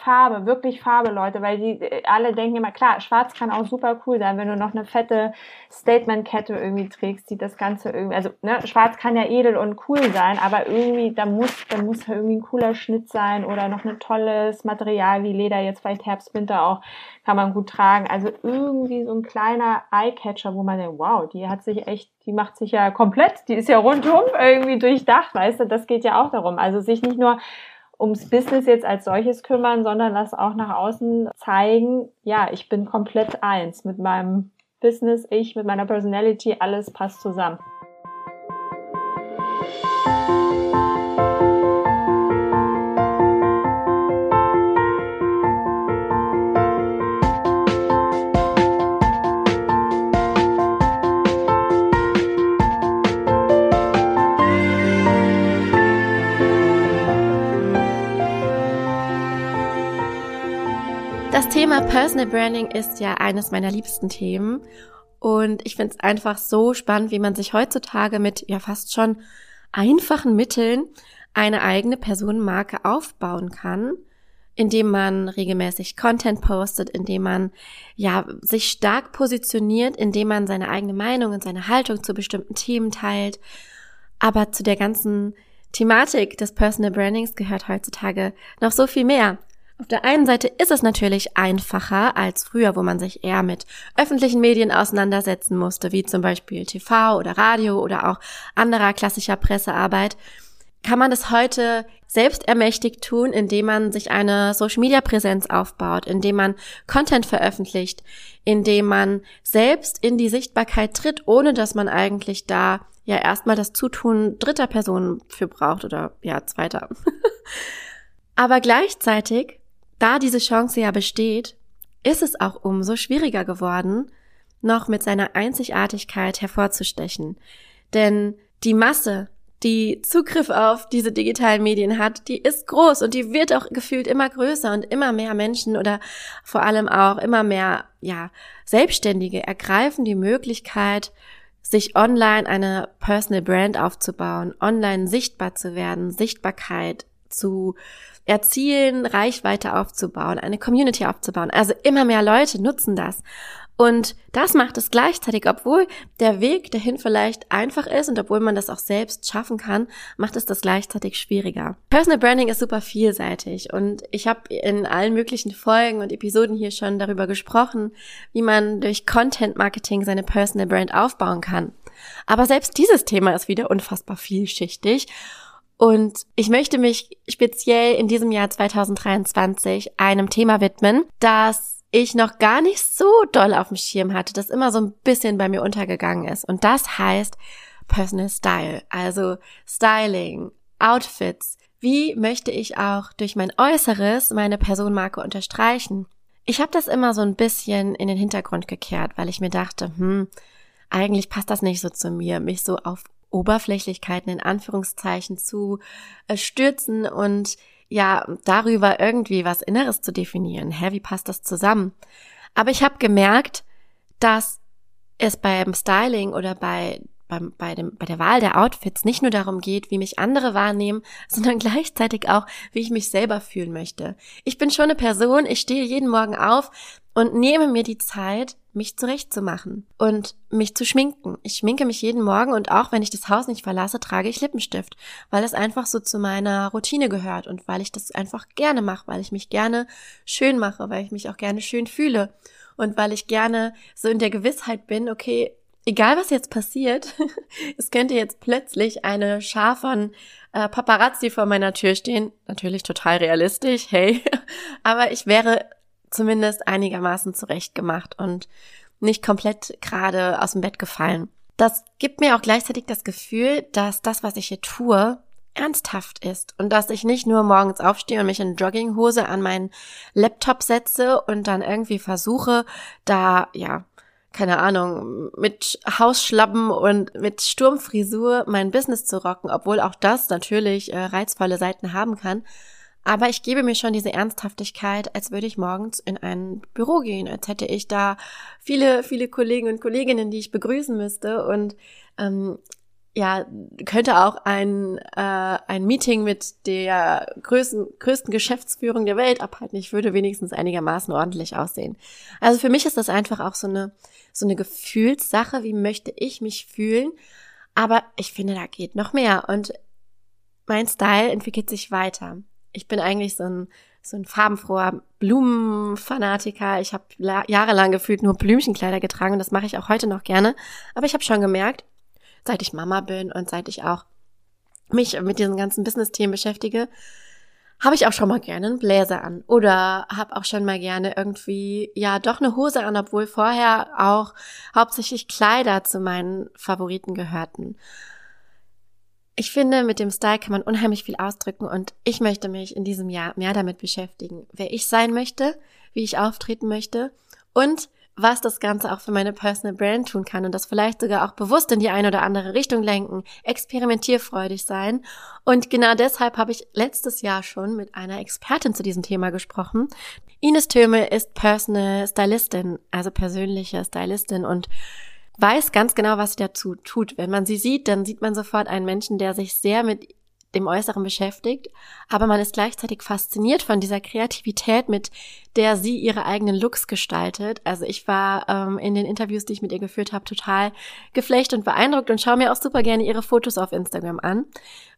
Farbe, wirklich Farbe, Leute, weil die äh, alle denken immer, klar, schwarz kann auch super cool sein, wenn du noch eine fette Statement-Kette irgendwie trägst, die das Ganze irgendwie, also ne, schwarz kann ja edel und cool sein, aber irgendwie, da muss, da muss irgendwie ein cooler Schnitt sein oder noch ein tolles Material wie Leder, jetzt vielleicht Herbst, Winter auch, kann man gut tragen. Also irgendwie so ein kleiner Eyecatcher, wo man denkt, wow, die hat sich echt, die macht sich ja komplett, die ist ja rundum irgendwie durchdacht, weißt du, das geht ja auch darum. Also sich nicht nur ums Business jetzt als solches kümmern, sondern das auch nach außen zeigen, ja, ich bin komplett eins mit meinem Business, ich mit meiner Personality, alles passt zusammen. Thema Personal Branding ist ja eines meiner liebsten Themen und ich finde es einfach so spannend, wie man sich heutzutage mit ja fast schon einfachen Mitteln eine eigene Personenmarke aufbauen kann, indem man regelmäßig Content postet, indem man ja sich stark positioniert, indem man seine eigene Meinung und seine Haltung zu bestimmten Themen teilt. Aber zu der ganzen Thematik des Personal Brandings gehört heutzutage noch so viel mehr. Auf der einen Seite ist es natürlich einfacher als früher, wo man sich eher mit öffentlichen Medien auseinandersetzen musste, wie zum Beispiel TV oder Radio oder auch anderer klassischer Pressearbeit. Kann man das heute selbst ermächtigt tun, indem man sich eine Social-Media-Präsenz aufbaut, indem man Content veröffentlicht, indem man selbst in die Sichtbarkeit tritt, ohne dass man eigentlich da ja erstmal das Zutun dritter Personen für braucht oder ja, zweiter. Aber gleichzeitig da diese Chance ja besteht, ist es auch umso schwieriger geworden, noch mit seiner Einzigartigkeit hervorzustechen. Denn die Masse, die Zugriff auf diese digitalen Medien hat, die ist groß und die wird auch gefühlt immer größer und immer mehr Menschen oder vor allem auch immer mehr, ja, Selbstständige ergreifen die Möglichkeit, sich online eine Personal Brand aufzubauen, online sichtbar zu werden, Sichtbarkeit zu erzielen, Reichweite aufzubauen, eine Community aufzubauen. Also immer mehr Leute nutzen das. Und das macht es gleichzeitig, obwohl der Weg dahin vielleicht einfach ist und obwohl man das auch selbst schaffen kann, macht es das gleichzeitig schwieriger. Personal Branding ist super vielseitig und ich habe in allen möglichen Folgen und Episoden hier schon darüber gesprochen, wie man durch Content Marketing seine Personal Brand aufbauen kann. Aber selbst dieses Thema ist wieder unfassbar vielschichtig und ich möchte mich speziell in diesem Jahr 2023 einem Thema widmen, das ich noch gar nicht so doll auf dem Schirm hatte, das immer so ein bisschen bei mir untergegangen ist. Und das heißt Personal Style, also Styling, Outfits. Wie möchte ich auch durch mein Äußeres meine Personenmarke unterstreichen? Ich habe das immer so ein bisschen in den Hintergrund gekehrt, weil ich mir dachte, hm, eigentlich passt das nicht so zu mir, mich so auf Oberflächlichkeiten in Anführungszeichen zu äh, stürzen und ja, darüber irgendwie was Inneres zu definieren. Hä, wie passt das zusammen? Aber ich habe gemerkt, dass es beim Styling oder bei beim, bei, dem, bei der Wahl der Outfits nicht nur darum geht, wie mich andere wahrnehmen, sondern gleichzeitig auch, wie ich mich selber fühlen möchte. Ich bin schon eine Person, ich stehe jeden Morgen auf und nehme mir die Zeit, mich zurechtzumachen und mich zu schminken. Ich schminke mich jeden Morgen und auch wenn ich das Haus nicht verlasse, trage ich Lippenstift, weil es einfach so zu meiner Routine gehört und weil ich das einfach gerne mache, weil ich mich gerne schön mache, weil ich mich auch gerne schön fühle und weil ich gerne so in der Gewissheit bin, okay, egal was jetzt passiert, es könnte jetzt plötzlich eine Schar von äh, Paparazzi vor meiner Tür stehen. Natürlich total realistisch, hey. Aber ich wäre zumindest einigermaßen zurechtgemacht und nicht komplett gerade aus dem Bett gefallen. Das gibt mir auch gleichzeitig das Gefühl, dass das, was ich hier tue, ernsthaft ist und dass ich nicht nur morgens aufstehe und mich in Jogginghose an meinen Laptop setze und dann irgendwie versuche, da ja keine Ahnung, mit Hausschlappen und mit Sturmfrisur mein Business zu rocken, obwohl auch das natürlich äh, reizvolle Seiten haben kann. Aber ich gebe mir schon diese Ernsthaftigkeit, als würde ich morgens in ein Büro gehen, als hätte ich da viele, viele Kollegen und Kolleginnen, die ich begrüßen müsste. Und ähm, ja, könnte auch ein, äh, ein Meeting mit der größten, größten Geschäftsführung der Welt abhalten. Ich würde wenigstens einigermaßen ordentlich aussehen. Also für mich ist das einfach auch so eine, so eine Gefühlssache. Wie möchte ich mich fühlen? Aber ich finde, da geht noch mehr. Und mein Style entwickelt sich weiter. Ich bin eigentlich so ein, so ein farbenfroher Blumenfanatiker. Ich habe jahrelang gefühlt nur Blümchenkleider getragen und das mache ich auch heute noch gerne. Aber ich habe schon gemerkt, seit ich Mama bin und seit ich auch mich mit diesen ganzen Business-Themen beschäftige, habe ich auch schon mal gerne einen Bläser an oder habe auch schon mal gerne irgendwie ja doch eine Hose an, obwohl vorher auch hauptsächlich Kleider zu meinen Favoriten gehörten. Ich finde, mit dem Style kann man unheimlich viel ausdrücken und ich möchte mich in diesem Jahr mehr damit beschäftigen, wer ich sein möchte, wie ich auftreten möchte und was das Ganze auch für meine Personal Brand tun kann und das vielleicht sogar auch bewusst in die eine oder andere Richtung lenken, experimentierfreudig sein. Und genau deshalb habe ich letztes Jahr schon mit einer Expertin zu diesem Thema gesprochen. Ines Töme ist Personal Stylistin, also persönliche Stylistin und weiß ganz genau, was sie dazu tut. Wenn man sie sieht, dann sieht man sofort einen Menschen, der sich sehr mit dem Äußeren beschäftigt, aber man ist gleichzeitig fasziniert von dieser Kreativität, mit der sie ihre eigenen Looks gestaltet. Also ich war ähm, in den Interviews, die ich mit ihr geführt habe, total geflecht und beeindruckt und schaue mir auch super gerne ihre Fotos auf Instagram an,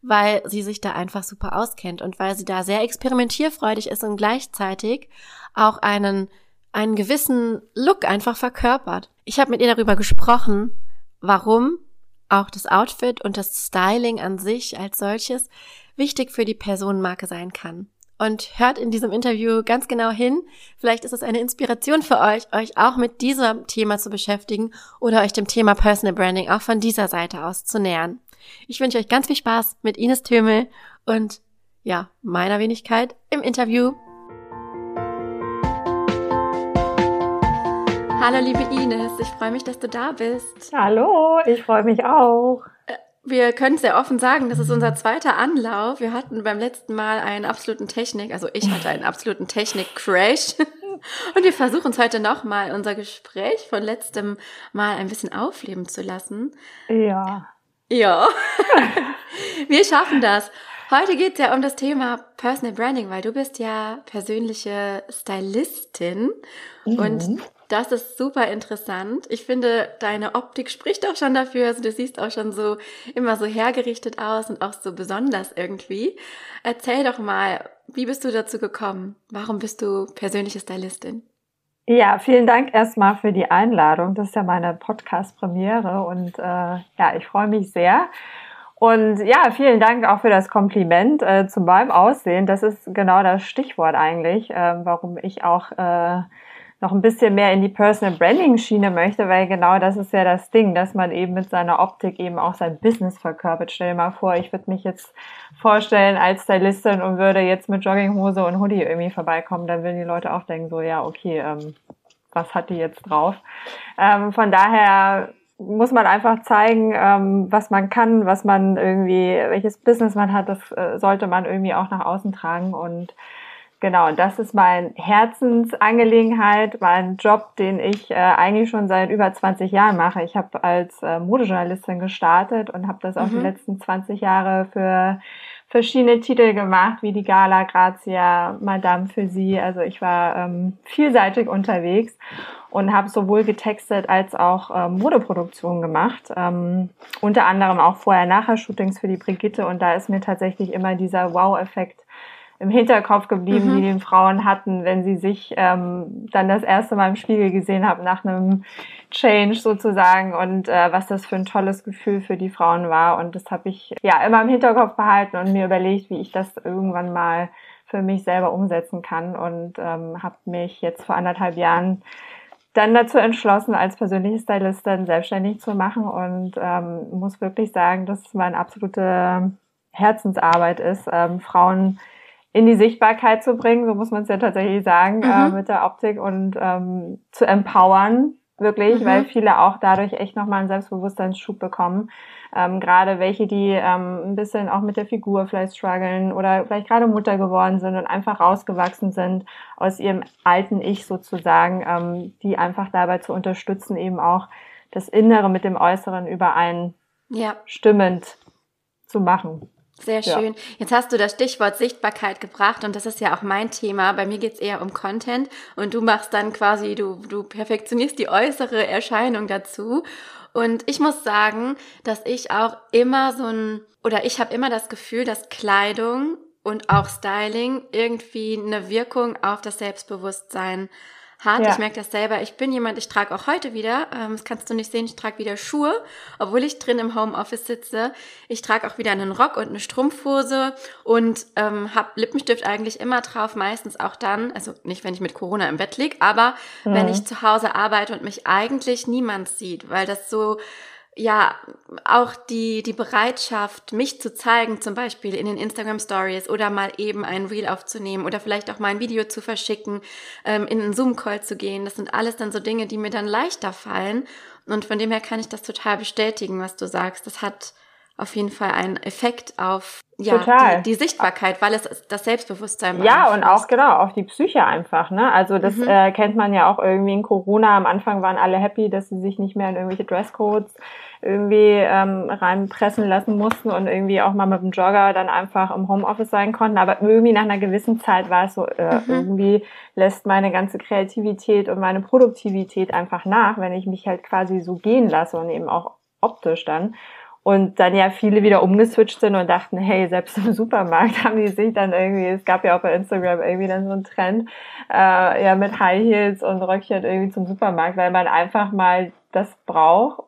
weil sie sich da einfach super auskennt und weil sie da sehr experimentierfreudig ist und gleichzeitig auch einen einen gewissen Look einfach verkörpert. Ich habe mit ihr darüber gesprochen, warum auch das Outfit und das Styling an sich als solches wichtig für die Personenmarke sein kann. Und hört in diesem Interview ganz genau hin. Vielleicht ist es eine Inspiration für euch, euch auch mit diesem Thema zu beschäftigen oder euch dem Thema Personal Branding auch von dieser Seite aus zu nähern. Ich wünsche euch ganz viel Spaß mit Ines Tömel und ja, meiner Wenigkeit im Interview. Hallo liebe Ines, ich freue mich, dass du da bist. Hallo, ich freue mich auch. Äh, wir können sehr offen sagen, das ist unser zweiter Anlauf. Wir hatten beim letzten Mal einen absoluten Technik, also ich hatte einen absoluten Technik-Crash. Und wir versuchen es heute nochmal, unser Gespräch von letztem Mal ein bisschen aufleben zu lassen. Ja. Ja. wir schaffen das. Heute geht es ja um das Thema Personal Branding, weil du bist ja persönliche Stylistin mhm. und das ist super interessant. Ich finde, deine Optik spricht auch schon dafür. Also du siehst auch schon so immer so hergerichtet aus und auch so besonders irgendwie. Erzähl doch mal, wie bist du dazu gekommen? Warum bist du persönliche Stylistin? Ja, vielen Dank erstmal für die Einladung. Das ist ja meine Podcast-Premiere und äh, ja, ich freue mich sehr. Und ja, vielen Dank auch für das Kompliment äh, zu meinem Aussehen. Das ist genau das Stichwort eigentlich, äh, warum ich auch äh, noch ein bisschen mehr in die Personal Branding Schiene möchte, weil genau das ist ja das Ding, dass man eben mit seiner Optik eben auch sein Business verkörpert. Stell dir mal vor, ich würde mich jetzt vorstellen als Stylistin und würde jetzt mit Jogginghose und Hoodie irgendwie vorbeikommen, dann würden die Leute auch denken so, ja, okay, ähm, was hat die jetzt drauf? Ähm, von daher muss man einfach zeigen, ähm, was man kann, was man irgendwie, welches Business man hat, das äh, sollte man irgendwie auch nach außen tragen und Genau, und das ist mein Herzensangelegenheit, mein Job, den ich äh, eigentlich schon seit über 20 Jahren mache. Ich habe als äh, Modejournalistin gestartet und habe das auch die mhm. letzten 20 Jahre für verschiedene Titel gemacht, wie die Gala, Grazia, Madame für Sie. Also ich war ähm, vielseitig unterwegs und habe sowohl getextet als auch ähm, Modeproduktion gemacht. Ähm, unter anderem auch Vorher-Nachher-Shootings für die Brigitte und da ist mir tatsächlich immer dieser Wow-Effekt im Hinterkopf geblieben, mhm. die den Frauen hatten, wenn sie sich ähm, dann das erste Mal im Spiegel gesehen haben nach einem Change sozusagen und äh, was das für ein tolles Gefühl für die Frauen war. Und das habe ich ja immer im Hinterkopf behalten und mir überlegt, wie ich das irgendwann mal für mich selber umsetzen kann und ähm, habe mich jetzt vor anderthalb Jahren dann dazu entschlossen, als persönliche Stylistin selbstständig zu machen und ähm, muss wirklich sagen, dass es meine absolute Herzensarbeit ist, ähm, Frauen in die Sichtbarkeit zu bringen, so muss man es ja tatsächlich sagen, mhm. äh, mit der Optik und ähm, zu empowern, wirklich, mhm. weil viele auch dadurch echt nochmal einen Selbstbewusstseinsschub bekommen. Ähm, gerade welche, die ähm, ein bisschen auch mit der Figur vielleicht strugglen oder vielleicht gerade Mutter geworden sind und einfach rausgewachsen sind aus ihrem alten Ich sozusagen, ähm, die einfach dabei zu unterstützen, eben auch das Innere mit dem Äußeren überein ja. stimmend zu machen. Sehr schön. Ja. Jetzt hast du das Stichwort Sichtbarkeit gebracht und das ist ja auch mein Thema. Bei mir geht's eher um Content und du machst dann quasi, du, du perfektionierst die äußere Erscheinung dazu. Und ich muss sagen, dass ich auch immer so ein, oder ich habe immer das Gefühl, dass Kleidung und auch Styling irgendwie eine Wirkung auf das Selbstbewusstsein hat. Ja. Ich merke das selber. Ich bin jemand, ich trage auch heute wieder, ähm, das kannst du nicht sehen, ich trage wieder Schuhe, obwohl ich drin im Homeoffice sitze. Ich trage auch wieder einen Rock und eine Strumpfhose und ähm, habe Lippenstift eigentlich immer drauf, meistens auch dann, also nicht, wenn ich mit Corona im Bett lieg, aber mhm. wenn ich zu Hause arbeite und mich eigentlich niemand sieht, weil das so ja, auch die, die Bereitschaft, mich zu zeigen, zum Beispiel in den Instagram Stories oder mal eben ein Reel aufzunehmen oder vielleicht auch mal ein Video zu verschicken, ähm, in einen Zoom-Call zu gehen, das sind alles dann so Dinge, die mir dann leichter fallen. Und von dem her kann ich das total bestätigen, was du sagst. Das hat auf jeden Fall einen Effekt auf ja, die, die, Sichtbarkeit, weil es das Selbstbewusstsein Ja, und auch genau, auf die Psyche einfach. Ne? Also das mhm. äh, kennt man ja auch irgendwie in Corona. Am Anfang waren alle happy, dass sie sich nicht mehr in irgendwelche Dresscodes irgendwie ähm, reinpressen lassen mussten und irgendwie auch mal mit dem Jogger dann einfach im Homeoffice sein konnten. Aber irgendwie nach einer gewissen Zeit war es so, äh, mhm. irgendwie lässt meine ganze Kreativität und meine Produktivität einfach nach, wenn ich mich halt quasi so gehen lasse und eben auch optisch dann. Und dann ja viele wieder umgeswitcht sind und dachten, hey, selbst im Supermarkt haben die sich dann irgendwie, es gab ja auch bei Instagram irgendwie dann so einen Trend, äh, ja mit High Heels und Röckchen irgendwie zum Supermarkt, weil man einfach mal das braucht,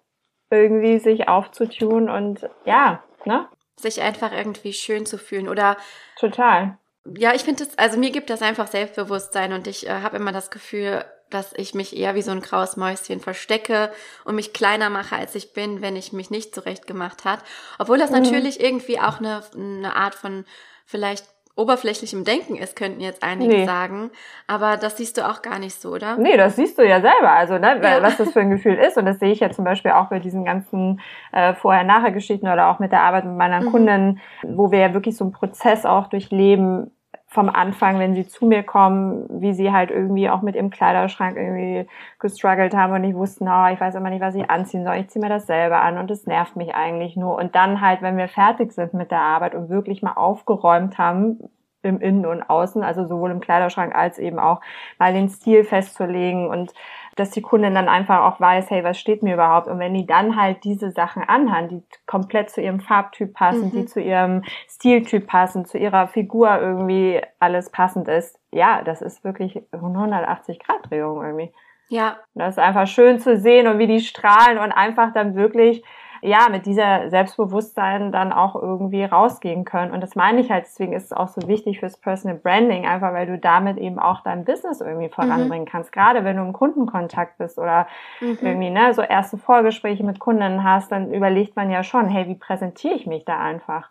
irgendwie sich aufzutun und ja, ne? Sich einfach irgendwie schön zu fühlen oder total. Ja, ich finde es, also mir gibt das einfach Selbstbewusstsein und ich äh, habe immer das Gefühl, dass ich mich eher wie so ein graues Mäuschen verstecke und mich kleiner mache, als ich bin, wenn ich mich nicht zurecht gemacht hat. Obwohl das mhm. natürlich irgendwie auch eine, eine Art von vielleicht oberflächlichem Denken ist, könnten jetzt einige nee. sagen. Aber das siehst du auch gar nicht so, oder? Nee, das siehst du ja selber. Also, ne, ja. was das für ein Gefühl ist. Und das sehe ich ja zum Beispiel auch bei diesen ganzen äh, Vorher-Nachher-Geschichten oder auch mit der Arbeit mit meiner mhm. Kunden, wo wir ja wirklich so einen Prozess auch durchleben, vom Anfang, wenn sie zu mir kommen, wie sie halt irgendwie auch mit ihrem Kleiderschrank irgendwie gestruggelt haben und nicht wussten, oh, ich weiß immer nicht, was ich anziehen soll, ich ziehe mir das selber an und es nervt mich eigentlich nur. Und dann halt, wenn wir fertig sind mit der Arbeit und wirklich mal aufgeräumt haben, im Innen und Außen, also sowohl im Kleiderschrank als eben auch mal den Stil festzulegen und dass die Kundin dann einfach auch weiß, hey, was steht mir überhaupt? Und wenn die dann halt diese Sachen anhaben, die komplett zu ihrem Farbtyp passen, mhm. die zu ihrem Stiltyp passen, zu ihrer Figur irgendwie alles passend ist, ja, das ist wirklich 180 Grad Drehung irgendwie. Ja. Das ist einfach schön zu sehen und wie die strahlen und einfach dann wirklich ja, mit dieser Selbstbewusstsein dann auch irgendwie rausgehen können. Und das meine ich halt, deswegen ist es auch so wichtig fürs Personal Branding, einfach weil du damit eben auch dein Business irgendwie voranbringen mhm. kannst. Gerade wenn du im Kundenkontakt bist oder mhm. irgendwie, ne, so erste Vorgespräche mit Kunden hast, dann überlegt man ja schon, hey, wie präsentiere ich mich da einfach?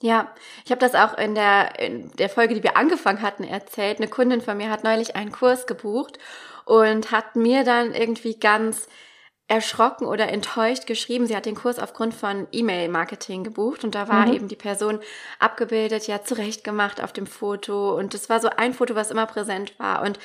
Ja, ich habe das auch in der, in der Folge, die wir angefangen hatten, erzählt. Eine Kundin von mir hat neulich einen Kurs gebucht und hat mir dann irgendwie ganz erschrocken oder enttäuscht geschrieben. Sie hat den Kurs aufgrund von E-Mail-Marketing gebucht und da war mhm. eben die Person abgebildet, ja, zurechtgemacht auf dem Foto und es war so ein Foto, was immer präsent war und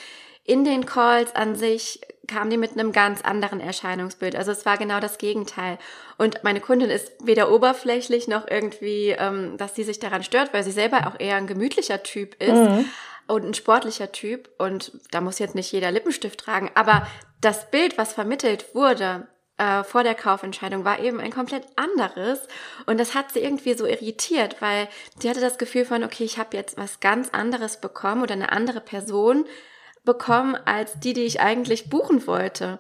in den Calls an sich kam die mit einem ganz anderen Erscheinungsbild. Also es war genau das Gegenteil. Und meine Kundin ist weder oberflächlich noch irgendwie, ähm, dass sie sich daran stört, weil sie selber auch eher ein gemütlicher Typ ist. Mhm und ein sportlicher Typ und da muss jetzt nicht jeder Lippenstift tragen, aber das Bild, was vermittelt wurde äh, vor der Kaufentscheidung, war eben ein komplett anderes und das hat sie irgendwie so irritiert, weil sie hatte das Gefühl von, okay, ich habe jetzt was ganz anderes bekommen oder eine andere Person bekommen als die, die ich eigentlich buchen wollte.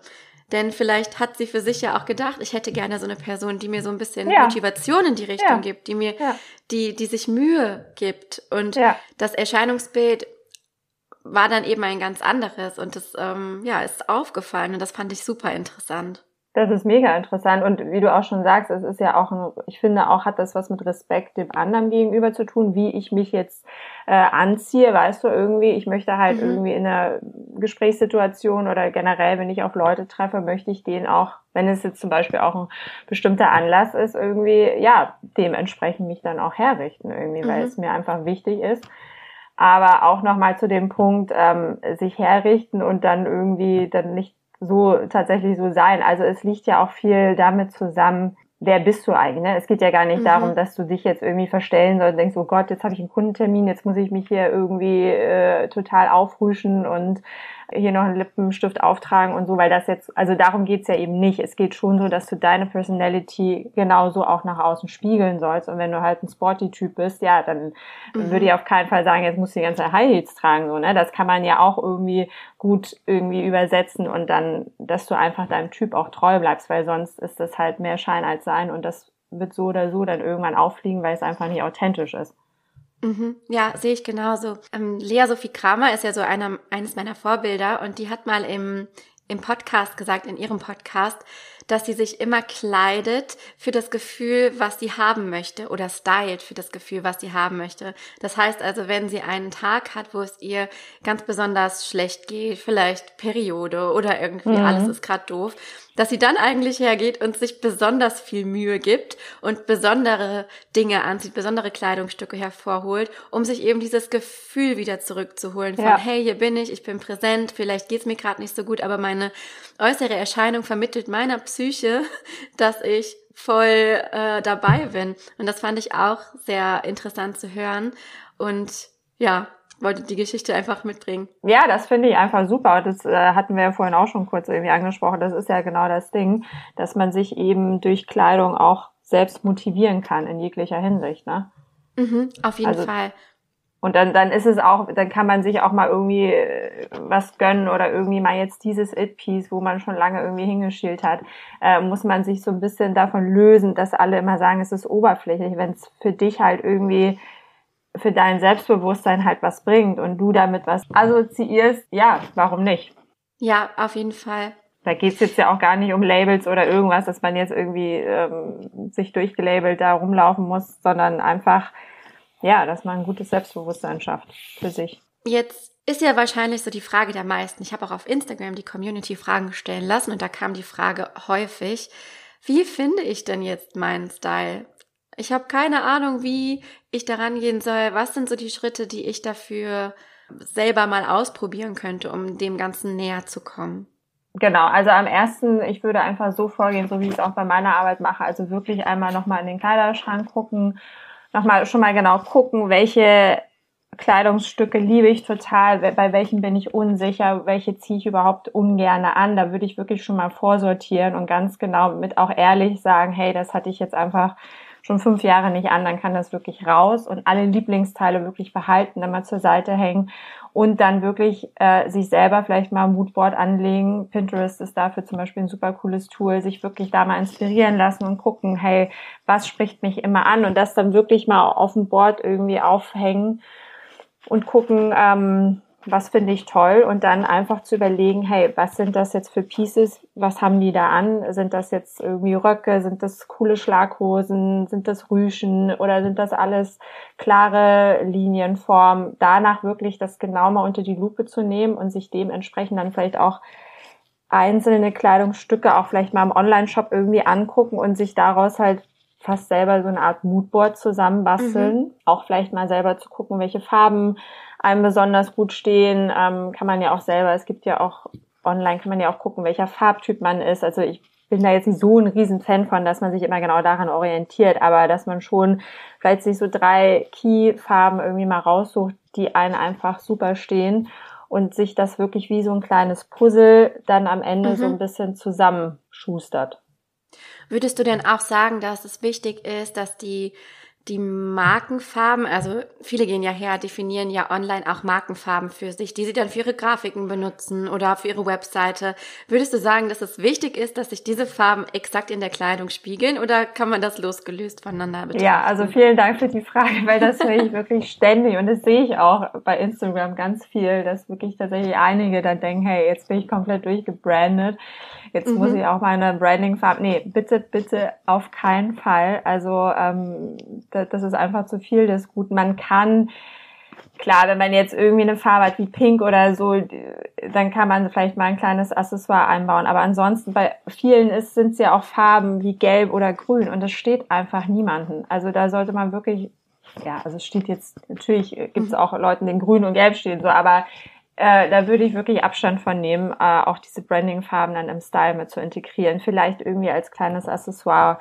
Denn vielleicht hat sie für sich ja auch gedacht, ich hätte gerne so eine Person, die mir so ein bisschen ja. Motivation in die Richtung ja. gibt, die mir, ja. die, die sich Mühe gibt. Und das Erscheinungsbild war dann eben ein ganz anderes und das ähm, ja, ist aufgefallen und das fand ich super interessant. Das ist mega interessant und wie du auch schon sagst, es ist ja auch, ein, ich finde auch, hat das was mit Respekt dem anderen gegenüber zu tun, wie ich mich jetzt äh, anziehe, weißt du, irgendwie, ich möchte halt mhm. irgendwie in einer Gesprächssituation oder generell, wenn ich auf Leute treffe, möchte ich denen auch, wenn es jetzt zum Beispiel auch ein bestimmter Anlass ist, irgendwie, ja, dementsprechend mich dann auch herrichten irgendwie, mhm. weil es mir einfach wichtig ist, aber auch nochmal zu dem Punkt, ähm, sich herrichten und dann irgendwie dann nicht so tatsächlich so sein. Also es liegt ja auch viel damit zusammen, wer bist du eigentlich? Ne? Es geht ja gar nicht mhm. darum, dass du dich jetzt irgendwie verstellen sollst und denkst, oh Gott, jetzt habe ich einen Kundentermin, jetzt muss ich mich hier irgendwie äh, total aufrüschen und hier noch einen Lippenstift auftragen und so, weil das jetzt, also darum geht's ja eben nicht. Es geht schon so, dass du deine Personality genauso auch nach außen spiegeln sollst. Und wenn du halt ein Sporty-Typ bist, ja, dann mhm. würde ich auf keinen Fall sagen, jetzt musst du die ganze High Heels tragen, so, ne? Das kann man ja auch irgendwie gut irgendwie übersetzen und dann, dass du einfach deinem Typ auch treu bleibst, weil sonst ist das halt mehr Schein als Sein und das wird so oder so dann irgendwann auffliegen, weil es einfach nicht authentisch ist. Mhm. Ja, sehe ich genauso. Ähm, Lea Sophie Kramer ist ja so einer, eines meiner Vorbilder und die hat mal im, im Podcast gesagt, in ihrem Podcast, dass sie sich immer kleidet für das Gefühl, was sie haben möchte oder stylt für das Gefühl, was sie haben möchte. Das heißt also, wenn sie einen Tag hat, wo es ihr ganz besonders schlecht geht, vielleicht Periode oder irgendwie mhm. alles ist gerade doof, dass sie dann eigentlich hergeht und sich besonders viel Mühe gibt und besondere Dinge anzieht, besondere Kleidungsstücke hervorholt, um sich eben dieses Gefühl wieder zurückzuholen von, ja. hey, hier bin ich, ich bin präsent, vielleicht geht's mir gerade nicht so gut, aber meine äußere Erscheinung vermittelt meiner Psyche, dass ich voll äh, dabei bin. Und das fand ich auch sehr interessant zu hören. Und ja, wollte die Geschichte einfach mitbringen. Ja, das finde ich einfach super. Das äh, hatten wir ja vorhin auch schon kurz irgendwie angesprochen. Das ist ja genau das Ding, dass man sich eben durch Kleidung auch selbst motivieren kann in jeglicher Hinsicht, ne? Mhm, auf jeden also, Fall. Und dann, dann ist es auch, dann kann man sich auch mal irgendwie äh, was gönnen oder irgendwie mal jetzt dieses It-Piece, wo man schon lange irgendwie hingeschielt hat, äh, muss man sich so ein bisschen davon lösen, dass alle immer sagen, es ist oberflächlich, wenn es für dich halt irgendwie für dein Selbstbewusstsein halt was bringt und du damit was assoziierst, ja, warum nicht? Ja, auf jeden Fall. Da geht's jetzt ja auch gar nicht um Labels oder irgendwas, dass man jetzt irgendwie ähm, sich durchgelabelt da rumlaufen muss, sondern einfach, ja, dass man ein gutes Selbstbewusstsein schafft für sich. Jetzt ist ja wahrscheinlich so die Frage der meisten. Ich habe auch auf Instagram die Community Fragen stellen lassen und da kam die Frage häufig, wie finde ich denn jetzt meinen Style? Ich habe keine Ahnung, wie ich daran gehen soll. Was sind so die Schritte, die ich dafür selber mal ausprobieren könnte, um dem Ganzen näher zu kommen? Genau, also am ersten, ich würde einfach so vorgehen, so wie ich es auch bei meiner Arbeit mache, also wirklich einmal nochmal in den Kleiderschrank gucken, nochmal schon mal genau gucken, welche Kleidungsstücke liebe ich total, bei welchen bin ich unsicher, welche ziehe ich überhaupt ungerne an. Da würde ich wirklich schon mal vorsortieren und ganz genau mit auch ehrlich sagen, hey, das hatte ich jetzt einfach schon fünf Jahre nicht an, dann kann das wirklich raus und alle Lieblingsteile wirklich behalten, dann mal zur Seite hängen und dann wirklich äh, sich selber vielleicht mal ein Moodboard anlegen. Pinterest ist dafür zum Beispiel ein super cooles Tool, sich wirklich da mal inspirieren lassen und gucken, hey, was spricht mich immer an und das dann wirklich mal auf dem Board irgendwie aufhängen und gucken, ähm, was finde ich toll und dann einfach zu überlegen, hey, was sind das jetzt für Pieces, was haben die da an? Sind das jetzt irgendwie Röcke, sind das coole Schlaghosen, sind das Rüschen oder sind das alles klare Linienformen? Danach wirklich das genau mal unter die Lupe zu nehmen und sich dementsprechend dann vielleicht auch einzelne Kleidungsstücke auch vielleicht mal im Online-Shop irgendwie angucken und sich daraus halt fast selber so eine Art Moodboard zusammenbasteln. Mhm. Auch vielleicht mal selber zu gucken, welche Farben einem besonders gut stehen. Ähm, kann man ja auch selber, es gibt ja auch online, kann man ja auch gucken, welcher Farbtyp man ist. Also ich bin da jetzt nicht so ein riesen Fan von, dass man sich immer genau daran orientiert, aber dass man schon vielleicht sich so drei Key-Farben irgendwie mal raussucht, die einen einfach super stehen und sich das wirklich wie so ein kleines Puzzle dann am Ende mhm. so ein bisschen zusammenschustert. Würdest du denn auch sagen, dass es wichtig ist, dass die die Markenfarben, also viele gehen ja her, definieren ja online auch Markenfarben für sich, die sie dann für ihre Grafiken benutzen oder für ihre Webseite. Würdest du sagen, dass es wichtig ist, dass sich diese Farben exakt in der Kleidung spiegeln oder kann man das losgelöst voneinander betrachten? Ja, also vielen Dank für die Frage, weil das höre ich wirklich ständig und das sehe ich auch bei Instagram ganz viel, dass wirklich tatsächlich einige dann denken, hey, jetzt bin ich komplett durchgebrandet. Jetzt mhm. muss ich auch meine Branding-Farben. Nee, bitte, bitte auf keinen Fall. Also ähm, das, ist einfach zu viel des Guten. Man kann klar, wenn man jetzt irgendwie eine Farbe hat wie Pink oder so, dann kann man vielleicht mal ein kleines Accessoire einbauen. Aber ansonsten bei vielen ist, sind es ja auch Farben wie Gelb oder Grün und das steht einfach niemanden. Also da sollte man wirklich, ja, also es steht jetzt, natürlich gibt es mhm. auch Leuten, denen Grün und Gelb stehen, so, aber äh, da würde ich wirklich Abstand von nehmen, äh, auch diese Branding-Farben dann im Style mit zu integrieren. Vielleicht irgendwie als kleines Accessoire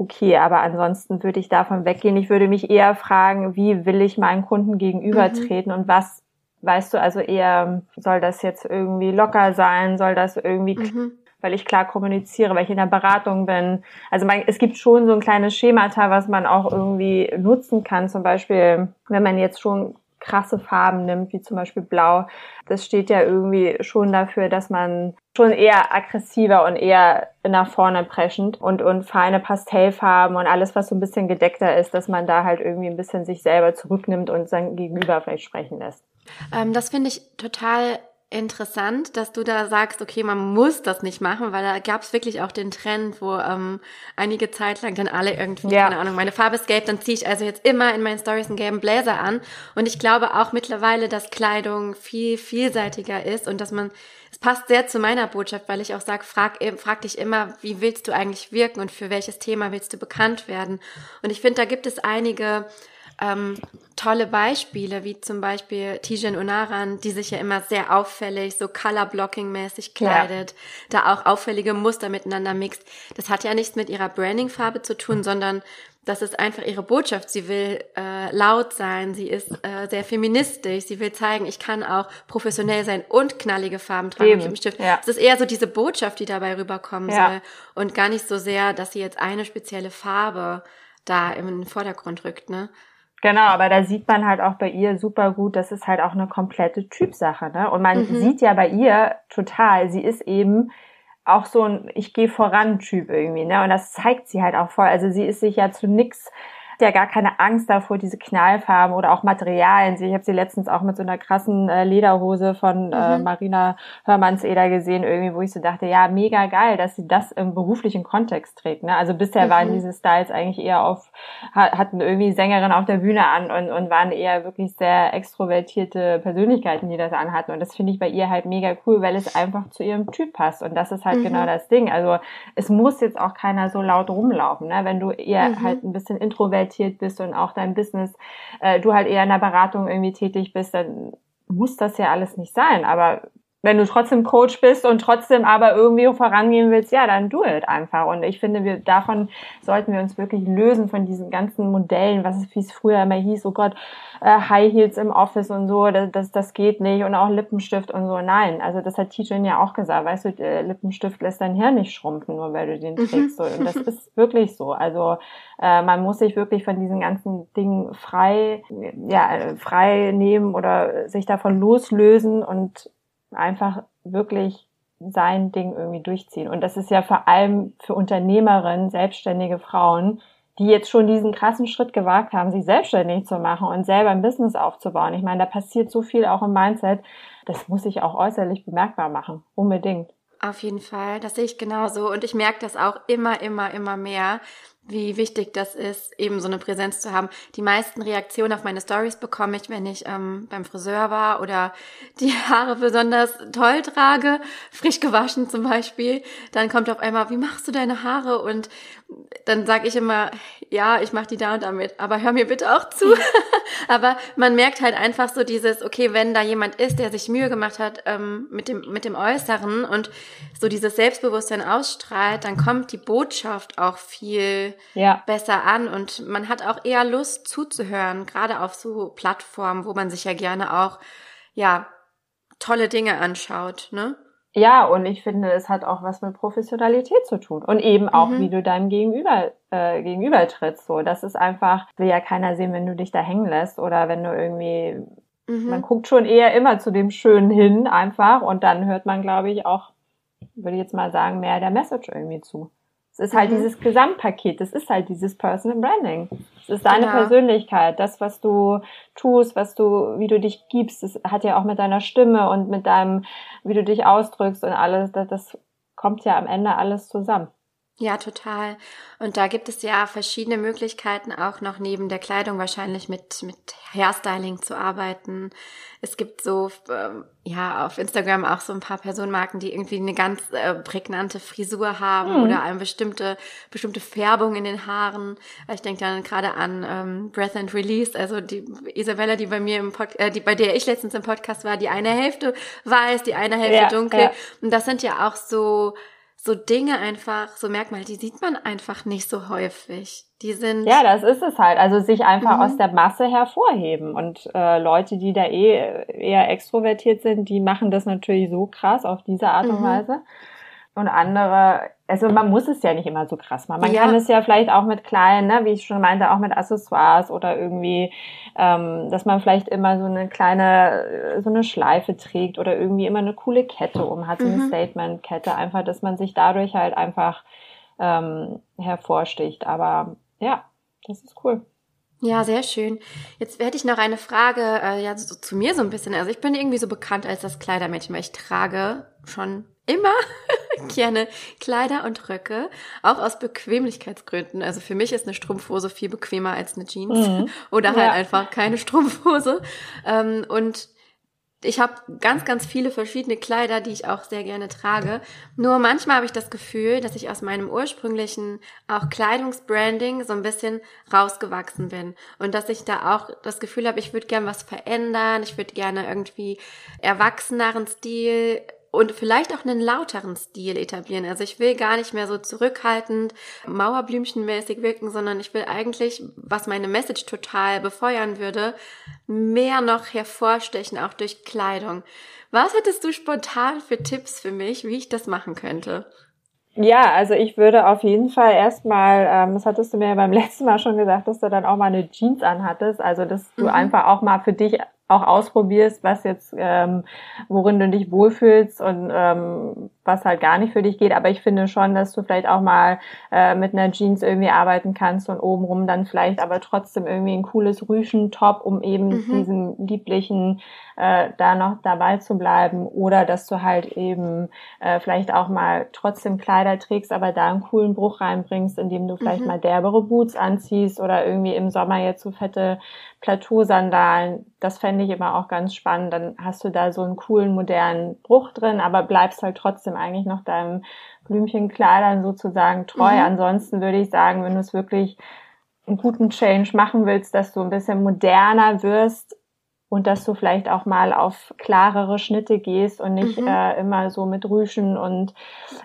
okay, aber ansonsten würde ich davon weggehen. Ich würde mich eher fragen, wie will ich meinen Kunden gegenübertreten mhm. und was weißt du, also eher soll das jetzt irgendwie locker sein, soll das irgendwie mhm weil ich klar kommuniziere, weil ich in der Beratung bin. Also man, es gibt schon so ein kleines Schemata, was man auch irgendwie nutzen kann. Zum Beispiel, wenn man jetzt schon krasse Farben nimmt, wie zum Beispiel Blau, das steht ja irgendwie schon dafür, dass man schon eher aggressiver und eher nach vorne preschend und, und feine Pastellfarben und alles, was so ein bisschen gedeckter ist, dass man da halt irgendwie ein bisschen sich selber zurücknimmt und sein Gegenüber vielleicht sprechen lässt. Ähm, das finde ich total interessant, dass du da sagst, okay, man muss das nicht machen, weil da gab es wirklich auch den Trend, wo ähm, einige Zeit lang dann alle irgendwie, ja. keine Ahnung, meine Farbe ist gelb, dann ziehe ich also jetzt immer in meinen Stories einen gelben Bläser an. Und ich glaube auch mittlerweile, dass Kleidung viel vielseitiger ist und dass man, es passt sehr zu meiner Botschaft, weil ich auch sage, frag, frag dich immer, wie willst du eigentlich wirken und für welches Thema willst du bekannt werden? Und ich finde, da gibt es einige ähm, tolle Beispiele, wie zum Beispiel Tijen Unaran, die sich ja immer sehr auffällig, so Color-Blocking-mäßig kleidet, ja. da auch auffällige Muster miteinander mixt. Das hat ja nichts mit ihrer Branding-Farbe zu tun, sondern das ist einfach ihre Botschaft. Sie will äh, laut sein, sie ist äh, sehr feministisch, sie will zeigen, ich kann auch professionell sein und knallige Farben tragen mit dem Stift. Ja. Es ist eher so diese Botschaft, die dabei rüberkommen ja. soll und gar nicht so sehr, dass sie jetzt eine spezielle Farbe da im Vordergrund rückt, ne? Genau, aber da sieht man halt auch bei ihr super gut, das ist halt auch eine komplette Typsache, ne? Und man mhm. sieht ja bei ihr total, sie ist eben auch so ein Ich gehe voran Typ irgendwie, ne? Und das zeigt sie halt auch voll. Also sie ist sich ja zu nix ja gar keine Angst davor, diese Knallfarben oder auch Materialien. Ich habe sie letztens auch mit so einer krassen äh, Lederhose von äh, mhm. Marina Hörmannseder gesehen, irgendwie, wo ich so dachte, ja, mega geil, dass sie das im beruflichen Kontext trägt. Ne? Also bisher mhm. waren diese Styles eigentlich eher auf, hatten irgendwie Sängerinnen auf der Bühne an und, und waren eher wirklich sehr extrovertierte Persönlichkeiten, die das anhatten. Und das finde ich bei ihr halt mega cool, weil es einfach zu ihrem Typ passt. Und das ist halt mhm. genau das Ding. Also es muss jetzt auch keiner so laut rumlaufen. Ne? Wenn du eher mhm. halt ein bisschen introvertiert introvertiert bist und auch dein Business, äh, du halt eher in der Beratung irgendwie tätig bist, dann muss das ja alles nicht sein. Aber wenn du trotzdem Coach bist und trotzdem aber irgendwie vorangehen willst, ja, dann do it einfach. Und ich finde, wir davon sollten wir uns wirklich lösen von diesen ganzen Modellen, was es, wie es früher immer hieß, oh Gott, äh, High Heels im Office und so, das, das, das geht nicht und auch Lippenstift und so. Nein, also das hat Tijan ja auch gesagt, weißt du, der Lippenstift lässt dein Hirn nicht schrumpfen, nur weil du den mhm. trägst. So. Und das ist wirklich so. Also äh, man muss sich wirklich von diesen ganzen Dingen frei, ja, frei nehmen oder sich davon loslösen und einfach wirklich sein Ding irgendwie durchziehen. Und das ist ja vor allem für Unternehmerinnen, selbstständige Frauen, die jetzt schon diesen krassen Schritt gewagt haben, sich selbstständig zu machen und selber ein Business aufzubauen. Ich meine, da passiert so viel auch im Mindset. Das muss ich auch äußerlich bemerkbar machen. Unbedingt. Auf jeden Fall, das sehe ich genauso. Und ich merke das auch immer, immer, immer mehr, wie wichtig das ist, eben so eine Präsenz zu haben. Die meisten Reaktionen auf meine Stories bekomme ich, wenn ich ähm, beim Friseur war oder die Haare besonders toll trage, frisch gewaschen zum Beispiel. Dann kommt auf einmal, wie machst du deine Haare? Und dann sage ich immer, ja, ich mache die da und damit, aber hör mir bitte auch zu. aber man merkt halt einfach so dieses, okay, wenn da jemand ist, der sich Mühe gemacht hat ähm, mit dem mit dem Äußeren und so dieses Selbstbewusstsein ausstrahlt, dann kommt die Botschaft auch viel ja. besser an und man hat auch eher Lust zuzuhören, gerade auf so Plattformen, wo man sich ja gerne auch ja tolle Dinge anschaut, ne? Ja, und ich finde, es hat auch was mit Professionalität zu tun. Und eben auch, mhm. wie du deinem Gegenüber, äh, Gegenüber trittst. So, das ist einfach, will ja keiner sehen, wenn du dich da hängen lässt oder wenn du irgendwie, mhm. man guckt schon eher immer zu dem Schönen hin einfach und dann hört man, glaube ich, auch, würde ich jetzt mal sagen, mehr der Message irgendwie zu. Es ist halt mhm. dieses Gesamtpaket, es ist halt dieses Personal Branding. Es ist deine genau. Persönlichkeit, das, was du tust, was du, wie du dich gibst, das hat ja auch mit deiner Stimme und mit deinem, wie du dich ausdrückst und alles, das, das kommt ja am Ende alles zusammen. Ja, total. Und da gibt es ja verschiedene Möglichkeiten, auch noch neben der Kleidung wahrscheinlich mit, mit Hairstyling zu arbeiten. Es gibt so, ähm, ja, auf Instagram auch so ein paar Personenmarken, die irgendwie eine ganz äh, prägnante Frisur haben mhm. oder eine bestimmte, bestimmte Färbung in den Haaren. Ich denke dann gerade an ähm, Breath and Release, also die Isabella, die bei mir im Pod äh, die, bei der ich letztens im Podcast war, die eine Hälfte weiß, die eine Hälfte ja, dunkel. Ja. Und das sind ja auch so, so Dinge einfach, so Merkmale, die sieht man einfach nicht so häufig. Die sind. Ja, das ist es halt. Also sich einfach mhm. aus der Masse hervorheben. Und äh, Leute, die da eh eher extrovertiert sind, die machen das natürlich so krass auf diese Art und mhm. Weise. Und andere, also man muss es ja nicht immer so krass machen. Man ja. kann es ja vielleicht auch mit kleinen, ne, wie ich schon meinte, auch mit Accessoires oder irgendwie, ähm, dass man vielleicht immer so eine kleine, so eine Schleife trägt oder irgendwie immer eine coole Kette um hat, so eine mhm. Statement-Kette. Einfach, dass man sich dadurch halt einfach ähm, hervorsticht. Aber ja, das ist cool. Ja, sehr schön. Jetzt hätte ich noch eine Frage, äh, ja, so, zu mir so ein bisschen. Also ich bin irgendwie so bekannt als das Kleidermädchen, weil ich trage schon immer gerne Kleider und Röcke, auch aus Bequemlichkeitsgründen. Also für mich ist eine Strumpfhose viel bequemer als eine Jeans mhm. oder halt ja. einfach keine Strumpfhose. Ähm, und ich habe ganz, ganz viele verschiedene Kleider, die ich auch sehr gerne trage. Nur manchmal habe ich das Gefühl, dass ich aus meinem ursprünglichen auch Kleidungsbranding so ein bisschen rausgewachsen bin und dass ich da auch das Gefühl habe, ich würde gerne was verändern, ich würde gerne irgendwie erwachseneren Stil und vielleicht auch einen lauteren Stil etablieren. Also ich will gar nicht mehr so zurückhaltend, Mauerblümchenmäßig wirken, sondern ich will eigentlich, was meine Message total befeuern würde, mehr noch hervorstechen, auch durch Kleidung. Was hättest du spontan für Tipps für mich, wie ich das machen könnte? Ja, also ich würde auf jeden Fall erstmal, ähm, das hattest du mir ja beim letzten Mal schon gesagt, dass du dann auch mal eine Jeans anhattest, also dass du mhm. einfach auch mal für dich auch ausprobierst, was jetzt, ähm, worin du dich wohlfühlst und ähm, was halt gar nicht für dich geht. Aber ich finde schon, dass du vielleicht auch mal äh, mit einer Jeans irgendwie arbeiten kannst und obenrum dann vielleicht aber trotzdem irgendwie ein cooles Rüschentop, um eben mhm. diesen lieblichen äh, da noch dabei zu bleiben. Oder dass du halt eben äh, vielleicht auch mal trotzdem Kleider trägst, aber da einen coolen Bruch reinbringst, indem du vielleicht mhm. mal derbere Boots anziehst oder irgendwie im Sommer jetzt so fette Plateausandalen. Das fände ich immer auch ganz spannend. Dann hast du da so einen coolen, modernen Bruch drin, aber bleibst halt trotzdem eigentlich noch deinem Blümchenkleidern sozusagen treu. Mhm. Ansonsten würde ich sagen, wenn du es wirklich einen guten Change machen willst, dass du ein bisschen moderner wirst, und dass du vielleicht auch mal auf klarere Schnitte gehst und nicht mhm. äh, immer so mit Rüschen und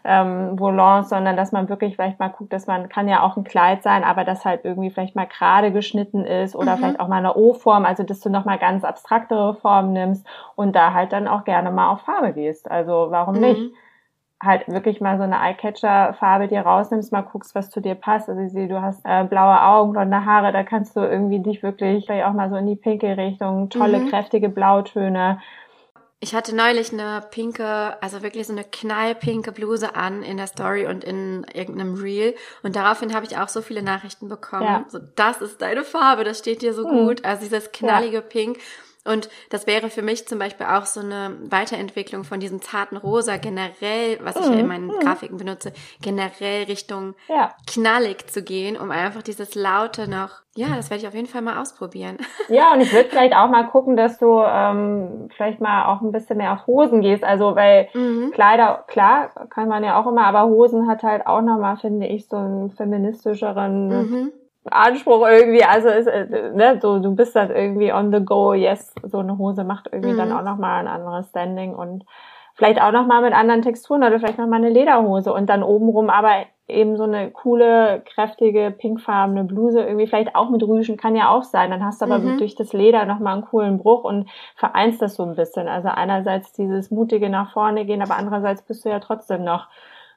ähm, Volants, sondern dass man wirklich vielleicht mal guckt, dass man kann ja auch ein Kleid sein, aber das halt irgendwie vielleicht mal gerade geschnitten ist oder mhm. vielleicht auch mal eine O-Form, also dass du noch mal ganz abstraktere Formen nimmst und da halt dann auch gerne mal auf Farbe gehst. Also warum mhm. nicht? Halt wirklich mal so eine Eyecatcher-Farbe dir rausnimmst, mal guckst, was zu dir passt. Also ich sehe, du hast äh, blaue Augen, blonde Haare, da kannst du irgendwie dich wirklich vielleicht auch mal so in die pinke Richtung, tolle, mhm. kräftige Blautöne. Ich hatte neulich eine pinke, also wirklich so eine knallpinke Bluse an in der Story und in irgendeinem Reel. Und daraufhin habe ich auch so viele Nachrichten bekommen. Ja. So, das ist deine Farbe, das steht dir so mhm. gut. Also dieses knallige ja. Pink. Und das wäre für mich zum Beispiel auch so eine Weiterentwicklung von diesem zarten Rosa generell, was ich mhm. ja in meinen mhm. Grafiken benutze, generell Richtung ja. knallig zu gehen, um einfach dieses Laute noch, ja, das werde ich auf jeden Fall mal ausprobieren. Ja, und ich würde vielleicht auch mal gucken, dass du ähm, vielleicht mal auch ein bisschen mehr auf Hosen gehst. Also, weil mhm. Kleider, klar, kann man ja auch immer, aber Hosen hat halt auch nochmal, finde ich, so einen feministischeren mhm Anspruch irgendwie, also ist, äh, ne, so du bist dann irgendwie on the go, yes, so eine Hose macht irgendwie mhm. dann auch nochmal ein anderes Standing und vielleicht auch nochmal mit anderen Texturen oder vielleicht nochmal eine Lederhose und dann obenrum aber eben so eine coole, kräftige, pinkfarbene Bluse, irgendwie vielleicht auch mit Rüschen, kann ja auch sein. Dann hast du aber mhm. durch das Leder nochmal einen coolen Bruch und vereinst das so ein bisschen. Also einerseits dieses mutige nach vorne gehen, aber andererseits bist du ja trotzdem noch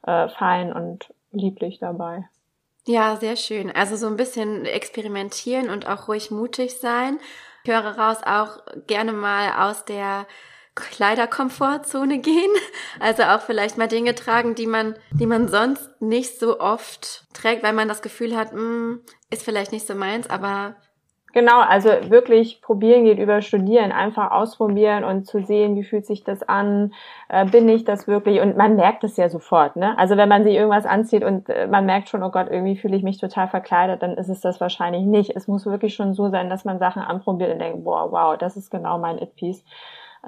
äh, fein und lieblich dabei. Ja, sehr schön. Also so ein bisschen experimentieren und auch ruhig mutig sein. Ich höre raus auch gerne mal aus der Kleiderkomfortzone gehen. Also auch vielleicht mal Dinge tragen, die man, die man sonst nicht so oft trägt, weil man das Gefühl hat, mh, hm, ist vielleicht nicht so meins, aber Genau, also wirklich probieren geht über studieren, einfach ausprobieren und zu sehen, wie fühlt sich das an, äh, bin ich das wirklich und man merkt es ja sofort, ne? Also wenn man sich irgendwas anzieht und äh, man merkt schon, oh Gott, irgendwie fühle ich mich total verkleidet, dann ist es das wahrscheinlich nicht. Es muss wirklich schon so sein, dass man Sachen anprobiert und denkt, boah, wow, das ist genau mein It-Piece.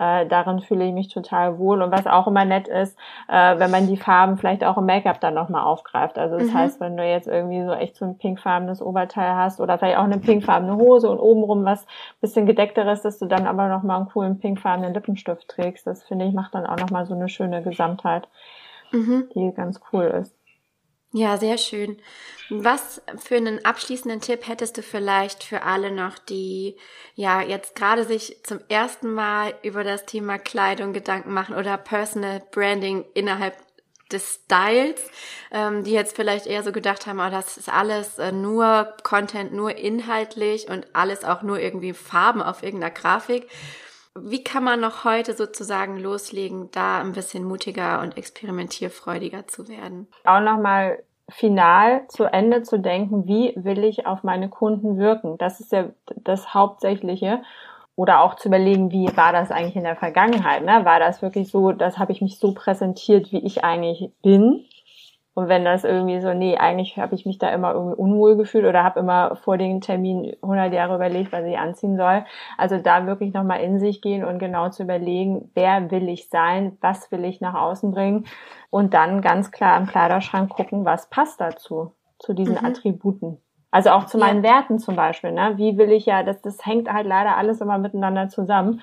Äh, darin fühle ich mich total wohl. Und was auch immer nett ist, äh, wenn man die Farben vielleicht auch im Make-up dann nochmal aufgreift. Also das mhm. heißt, wenn du jetzt irgendwie so echt so ein pinkfarbenes Oberteil hast oder vielleicht auch eine pinkfarbene Hose und obenrum was bisschen gedeckteres, dass du dann aber nochmal einen coolen pinkfarbenen Lippenstift trägst. Das finde ich macht dann auch nochmal so eine schöne Gesamtheit. mhm. die ganz cool ist. Ja, sehr schön. Was für einen abschließenden Tipp hättest du vielleicht für alle noch, die ja jetzt gerade sich zum ersten Mal über das Thema Kleidung Gedanken machen oder Personal Branding innerhalb des Styles, ähm, die jetzt vielleicht eher so gedacht haben, oh, das ist alles äh, nur Content, nur inhaltlich und alles auch nur irgendwie Farben auf irgendeiner Grafik. Wie kann man noch heute sozusagen loslegen, da ein bisschen mutiger und experimentierfreudiger zu werden? Auch nochmal final zu Ende zu denken, wie will ich auf meine Kunden wirken? Das ist ja das Hauptsächliche. Oder auch zu überlegen, wie war das eigentlich in der Vergangenheit? Ne? War das wirklich so, das habe ich mich so präsentiert, wie ich eigentlich bin? Und wenn das irgendwie so, nee, eigentlich habe ich mich da immer irgendwie unwohl gefühlt oder habe immer vor den Termin 100 Jahre überlegt, was ich anziehen soll. Also da wirklich nochmal in sich gehen und genau zu überlegen, wer will ich sein, was will ich nach außen bringen und dann ganz klar im Kleiderschrank gucken, was passt dazu, zu diesen mhm. Attributen. Also auch zu meinen ja. Werten zum Beispiel. Ne? Wie will ich ja, das, das hängt halt leider alles immer miteinander zusammen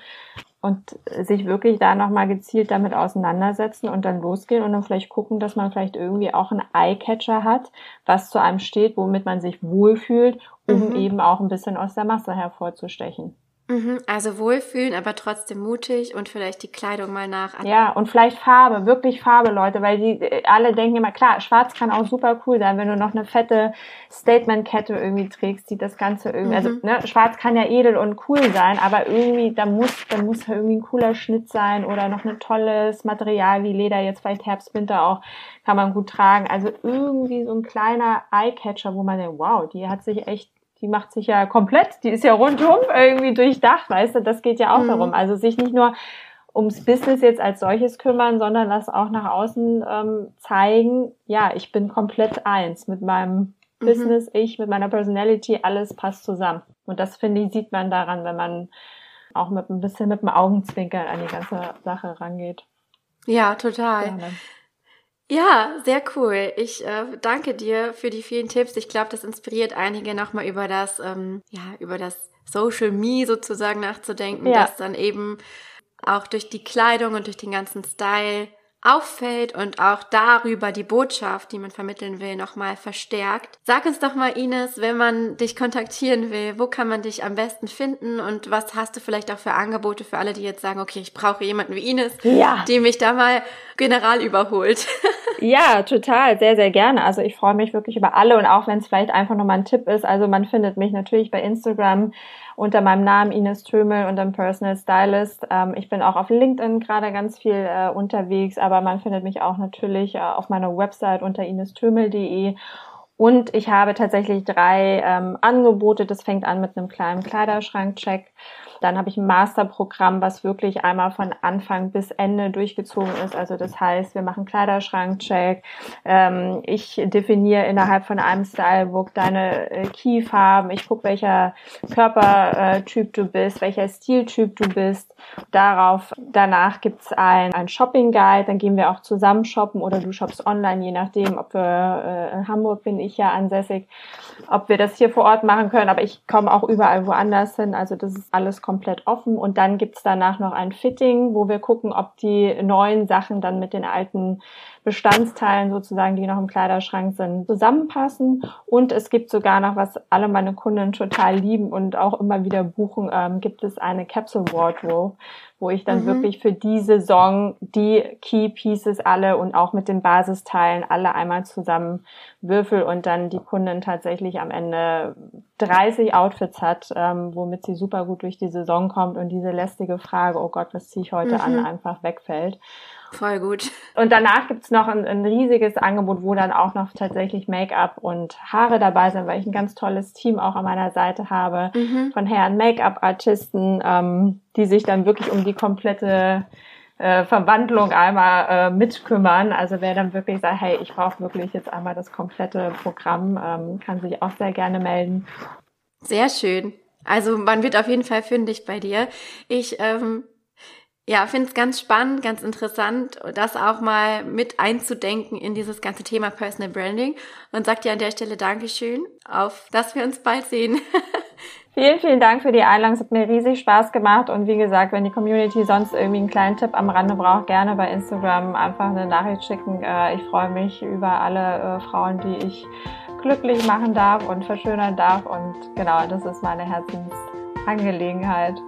und sich wirklich da nochmal gezielt damit auseinandersetzen und dann losgehen und dann vielleicht gucken, dass man vielleicht irgendwie auch einen Eye-Catcher hat, was zu einem steht, womit man sich wohlfühlt, um mhm. eben auch ein bisschen aus der Masse hervorzustechen. Mhm, also wohlfühlen, aber trotzdem mutig und vielleicht die Kleidung mal nach. Ja, und vielleicht Farbe, wirklich Farbe, Leute, weil die äh, alle denken immer, klar, schwarz kann auch super cool sein, wenn du noch eine fette Statement-Kette irgendwie trägst, die das Ganze irgendwie, also, mhm. also ne, schwarz kann ja edel und cool sein, aber irgendwie, da muss, da muss irgendwie ein cooler Schnitt sein oder noch ein tolles Material wie Leder, jetzt vielleicht Herbst, Winter auch, kann man gut tragen. Also irgendwie so ein kleiner Eye-Catcher, wo man denkt, wow, die hat sich echt die macht sich ja komplett, die ist ja rundum irgendwie durchdacht, weißt du, das geht ja auch mhm. darum. Also sich nicht nur ums Business jetzt als solches kümmern, sondern das auch nach außen ähm, zeigen, ja, ich bin komplett eins mit meinem mhm. Business, ich, mit meiner Personality, alles passt zusammen. Und das, finde ich, sieht man daran, wenn man auch mit ein bisschen mit dem Augenzwinkern an die ganze Sache rangeht. Ja, total. Gerne. Ja, sehr cool. Ich äh, danke dir für die vielen Tipps. Ich glaube, das inspiriert einige nochmal über das, ähm, ja, über das Social Me sozusagen nachzudenken, ja. dass dann eben auch durch die Kleidung und durch den ganzen Style auffällt und auch darüber die Botschaft, die man vermitteln will, nochmal verstärkt. Sag uns doch mal, Ines, wenn man dich kontaktieren will, wo kann man dich am besten finden und was hast du vielleicht auch für Angebote für alle, die jetzt sagen, okay, ich brauche jemanden wie Ines, ja. die mich da mal general überholt. ja, total, sehr, sehr gerne. Also ich freue mich wirklich über alle und auch wenn es vielleicht einfach nochmal ein Tipp ist, also man findet mich natürlich bei Instagram unter meinem Namen Ines Tömel und einem Personal Stylist. Ähm, ich bin auch auf LinkedIn gerade ganz viel äh, unterwegs, aber man findet mich auch natürlich äh, auf meiner Website unter inestömel.de. Und ich habe tatsächlich drei ähm, Angebote. Das fängt an mit einem kleinen Kleiderschrankcheck. Dann habe ich ein Masterprogramm, was wirklich einmal von Anfang bis Ende durchgezogen ist. Also das heißt, wir machen Kleiderschrankcheck. Ähm, ich definiere innerhalb von einem Stylebook deine äh, Keyfarben. Ich gucke, welcher Körpertyp du bist, welcher Stiltyp du bist. Darauf, danach gibt's ein, ein Shopping Guide. Dann gehen wir auch zusammen shoppen oder du shoppst online, je nachdem, ob wir äh, in Hamburg bin ich ja ansässig, ob wir das hier vor Ort machen können. Aber ich komme auch überall woanders hin. Also das ist alles komplett offen. Und dann gibt's danach noch ein Fitting, wo wir gucken, ob die neuen Sachen dann mit den alten Bestandsteilen sozusagen, die noch im Kleiderschrank sind, zusammenpassen. Und es gibt sogar noch, was alle meine Kunden total lieben und auch immer wieder buchen, ähm, gibt es eine Capsule Wardrobe, wo ich dann mhm. wirklich für die Saison die Key Pieces alle und auch mit den Basisteilen alle einmal zusammen würfel und dann die Kundin tatsächlich am Ende 30 Outfits hat, ähm, womit sie super gut durch die Saison kommt und diese lästige Frage, oh Gott, was ziehe ich heute mhm. an, einfach wegfällt. Voll gut. Und danach gibt's noch ein, ein riesiges Angebot, wo dann auch noch tatsächlich Make-up und Haare dabei sind, weil ich ein ganz tolles Team auch an meiner Seite habe mhm. von Herren Make-up-Artisten, ähm, die sich dann wirklich um die komplette äh, Verwandlung einmal äh, mitkümmern. Also wer dann wirklich sagt, hey, ich brauche wirklich jetzt einmal das komplette Programm, ähm, kann sich auch sehr gerne melden. Sehr schön. Also man wird auf jeden Fall fündig bei dir. Ich ähm, ja, finde es ganz spannend, ganz interessant, das auch mal mit einzudenken in dieses ganze Thema Personal Branding und sagt dir an der Stelle Dankeschön, auf dass wir uns bald sehen. Vielen, vielen Dank für die Einladung. Es hat mir riesig Spaß gemacht. Und wie gesagt, wenn die Community sonst irgendwie einen kleinen Tipp am Rande braucht, gerne bei Instagram einfach eine Nachricht schicken. Äh, ich freue mich über alle äh, Frauen, die ich glücklich machen darf und verschönern darf. Und genau, das ist meine Herzensangelegenheit.